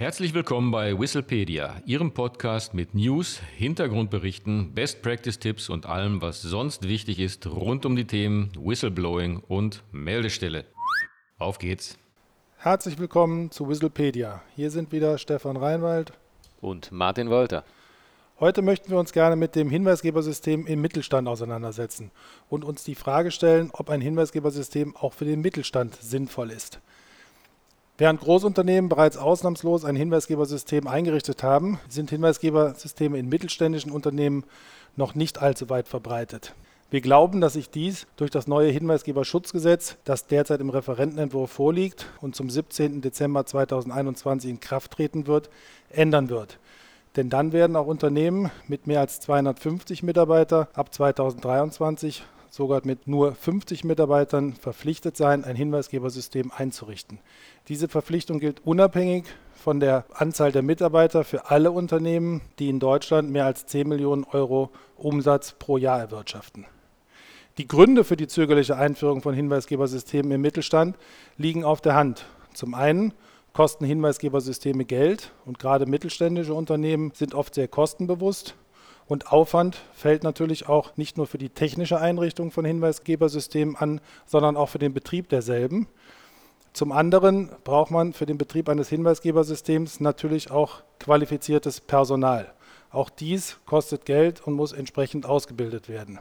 Herzlich willkommen bei Whistlepedia, Ihrem Podcast mit News, Hintergrundberichten, Best Practice Tipps und allem, was sonst wichtig ist rund um die Themen Whistleblowing und Meldestelle. Auf geht's. Herzlich willkommen zu Whistlepedia. Hier sind wieder Stefan Reinwald und Martin Wolter. Heute möchten wir uns gerne mit dem Hinweisgebersystem im Mittelstand auseinandersetzen und uns die Frage stellen, ob ein Hinweisgebersystem auch für den Mittelstand sinnvoll ist. Während Großunternehmen bereits ausnahmslos ein Hinweisgebersystem eingerichtet haben, sind Hinweisgebersysteme in mittelständischen Unternehmen noch nicht allzu weit verbreitet. Wir glauben, dass sich dies durch das neue Hinweisgeberschutzgesetz, das derzeit im Referentenentwurf vorliegt und zum 17. Dezember 2021 in Kraft treten wird, ändern wird. Denn dann werden auch Unternehmen mit mehr als 250 Mitarbeiter ab 2023 sogar mit nur 50 Mitarbeitern verpflichtet sein, ein Hinweisgebersystem einzurichten. Diese Verpflichtung gilt unabhängig von der Anzahl der Mitarbeiter für alle Unternehmen, die in Deutschland mehr als 10 Millionen Euro Umsatz pro Jahr erwirtschaften. Die Gründe für die zögerliche Einführung von Hinweisgebersystemen im Mittelstand liegen auf der Hand. Zum einen kosten Hinweisgebersysteme Geld und gerade mittelständische Unternehmen sind oft sehr kostenbewusst. Und Aufwand fällt natürlich auch nicht nur für die technische Einrichtung von Hinweisgebersystemen an, sondern auch für den Betrieb derselben. Zum anderen braucht man für den Betrieb eines Hinweisgebersystems natürlich auch qualifiziertes Personal. Auch dies kostet Geld und muss entsprechend ausgebildet werden.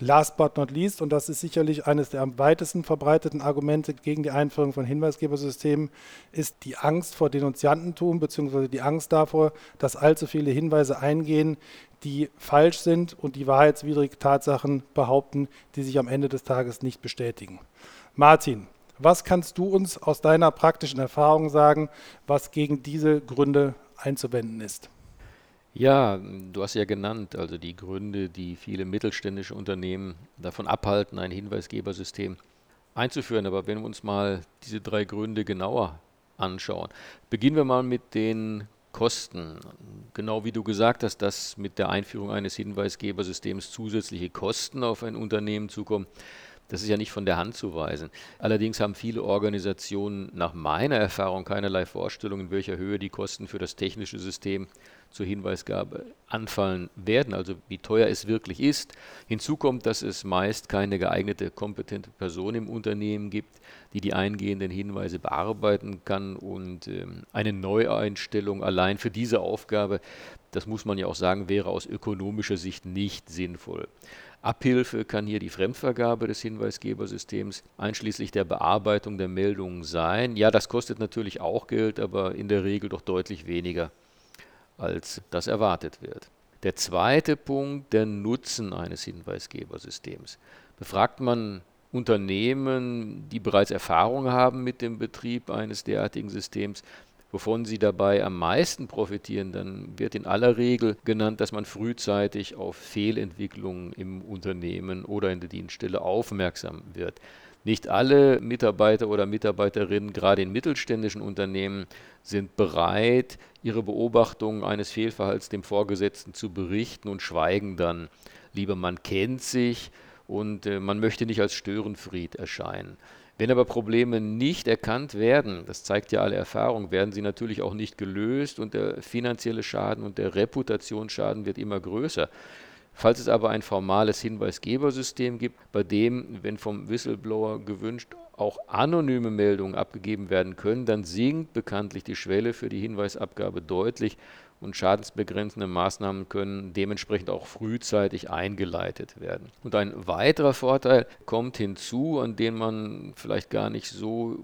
Last but not least, und das ist sicherlich eines der am weitesten verbreiteten Argumente gegen die Einführung von Hinweisgebersystemen, ist die Angst vor Denunziantentum bzw. die Angst davor, dass allzu viele Hinweise eingehen, die falsch sind und die wahrheitswidrig Tatsachen behaupten, die sich am Ende des Tages nicht bestätigen. Martin, was kannst du uns aus deiner praktischen Erfahrung sagen, was gegen diese Gründe einzuwenden ist? Ja, du hast ja genannt, also die Gründe, die viele mittelständische Unternehmen davon abhalten, ein Hinweisgebersystem einzuführen. Aber wenn wir uns mal diese drei Gründe genauer anschauen, beginnen wir mal mit den Kosten. Genau wie du gesagt hast, dass mit der Einführung eines Hinweisgebersystems zusätzliche Kosten auf ein Unternehmen zukommen. Das ist ja nicht von der Hand zu weisen. Allerdings haben viele Organisationen nach meiner Erfahrung keinerlei Vorstellung, in welcher Höhe die Kosten für das technische System zur Hinweisgabe anfallen werden, also wie teuer es wirklich ist. Hinzu kommt, dass es meist keine geeignete, kompetente Person im Unternehmen gibt, die die eingehenden Hinweise bearbeiten kann und ähm, eine Neueinstellung allein für diese Aufgabe, das muss man ja auch sagen, wäre aus ökonomischer Sicht nicht sinnvoll. Abhilfe kann hier die Fremdvergabe des Hinweisgebersystems einschließlich der Bearbeitung der Meldungen sein. Ja, das kostet natürlich auch Geld, aber in der Regel doch deutlich weniger, als das erwartet wird. Der zweite Punkt, der Nutzen eines Hinweisgebersystems. Befragt man Unternehmen, die bereits Erfahrung haben mit dem Betrieb eines derartigen Systems, wovon sie dabei am meisten profitieren, dann wird in aller Regel genannt, dass man frühzeitig auf Fehlentwicklungen im Unternehmen oder in der Dienststelle aufmerksam wird. Nicht alle Mitarbeiter oder Mitarbeiterinnen, gerade in mittelständischen Unternehmen, sind bereit, ihre Beobachtungen eines Fehlverhalts dem Vorgesetzten zu berichten und schweigen dann. Lieber man kennt sich und äh, man möchte nicht als Störenfried erscheinen. Wenn aber Probleme nicht erkannt werden, das zeigt ja alle Erfahrung, werden sie natürlich auch nicht gelöst und der finanzielle Schaden und der Reputationsschaden wird immer größer. Falls es aber ein formales Hinweisgebersystem gibt, bei dem, wenn vom Whistleblower gewünscht, auch anonyme Meldungen abgegeben werden können, dann sinkt bekanntlich die Schwelle für die Hinweisabgabe deutlich und schadensbegrenzende Maßnahmen können dementsprechend auch frühzeitig eingeleitet werden. Und ein weiterer Vorteil kommt hinzu, an den man vielleicht gar nicht so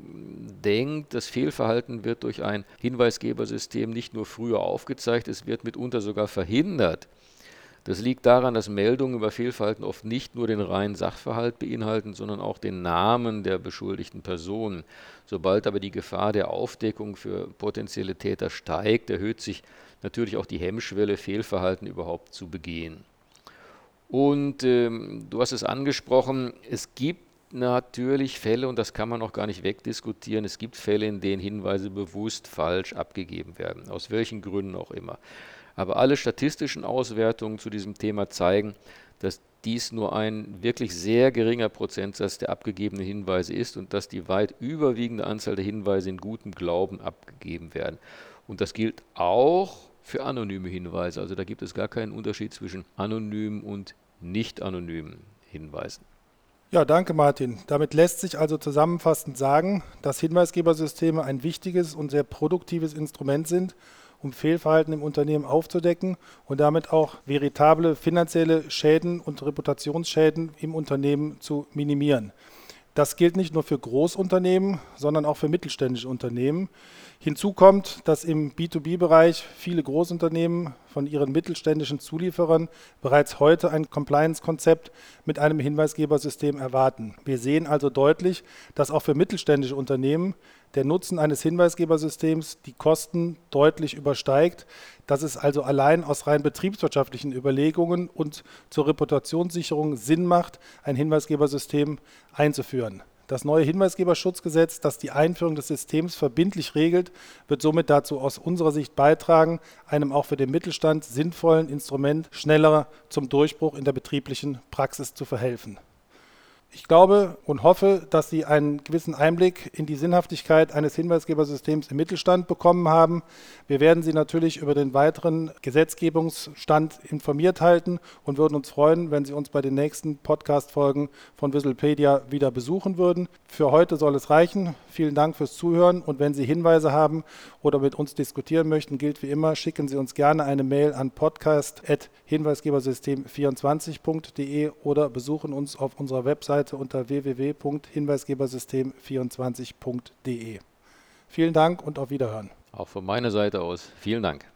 denkt. Das Fehlverhalten wird durch ein Hinweisgebersystem nicht nur früher aufgezeigt, es wird mitunter sogar verhindert. Das liegt daran, dass Meldungen über Fehlverhalten oft nicht nur den reinen Sachverhalt beinhalten, sondern auch den Namen der beschuldigten Person. Sobald aber die Gefahr der Aufdeckung für potenzielle Täter steigt, erhöht sich natürlich auch die Hemmschwelle, Fehlverhalten überhaupt zu begehen. Und ähm, du hast es angesprochen, es gibt natürlich Fälle, und das kann man auch gar nicht wegdiskutieren, es gibt Fälle, in denen Hinweise bewusst falsch abgegeben werden, aus welchen Gründen auch immer. Aber alle statistischen Auswertungen zu diesem Thema zeigen, dass dies nur ein wirklich sehr geringer Prozentsatz der abgegebenen Hinweise ist und dass die weit überwiegende Anzahl der Hinweise in gutem Glauben abgegeben werden. Und das gilt auch für anonyme Hinweise. Also da gibt es gar keinen Unterschied zwischen anonymen und nicht anonymen Hinweisen. Ja, danke Martin. Damit lässt sich also zusammenfassend sagen, dass Hinweisgebersysteme ein wichtiges und sehr produktives Instrument sind, um Fehlverhalten im Unternehmen aufzudecken und damit auch veritable finanzielle Schäden und Reputationsschäden im Unternehmen zu minimieren. Das gilt nicht nur für Großunternehmen, sondern auch für mittelständische Unternehmen. Hinzu kommt, dass im B2B-Bereich viele Großunternehmen von ihren mittelständischen Zulieferern bereits heute ein Compliance-Konzept mit einem Hinweisgebersystem erwarten. Wir sehen also deutlich, dass auch für mittelständische Unternehmen der Nutzen eines Hinweisgebersystems die Kosten deutlich übersteigt, dass es also allein aus rein betriebswirtschaftlichen Überlegungen und zur Reputationssicherung Sinn macht, ein Hinweisgebersystem einzuführen. Das neue Hinweisgeberschutzgesetz, das die Einführung des Systems verbindlich regelt, wird somit dazu aus unserer Sicht beitragen, einem auch für den Mittelstand sinnvollen Instrument schneller zum Durchbruch in der betrieblichen Praxis zu verhelfen. Ich glaube und hoffe, dass Sie einen gewissen Einblick in die Sinnhaftigkeit eines Hinweisgebersystems im Mittelstand bekommen haben. Wir werden Sie natürlich über den weiteren Gesetzgebungsstand informiert halten und würden uns freuen, wenn Sie uns bei den nächsten Podcast-Folgen von Whistlepedia wieder besuchen würden. Für heute soll es reichen. Vielen Dank fürs Zuhören und wenn Sie Hinweise haben oder mit uns diskutieren möchten, gilt wie immer, schicken Sie uns gerne eine Mail an podcast.hinweisgebersystem24.de oder besuchen uns auf unserer Website Webseite unter www.hinweisgebersystem24.de. Vielen Dank und auf Wiederhören. Auch von meiner Seite aus vielen Dank.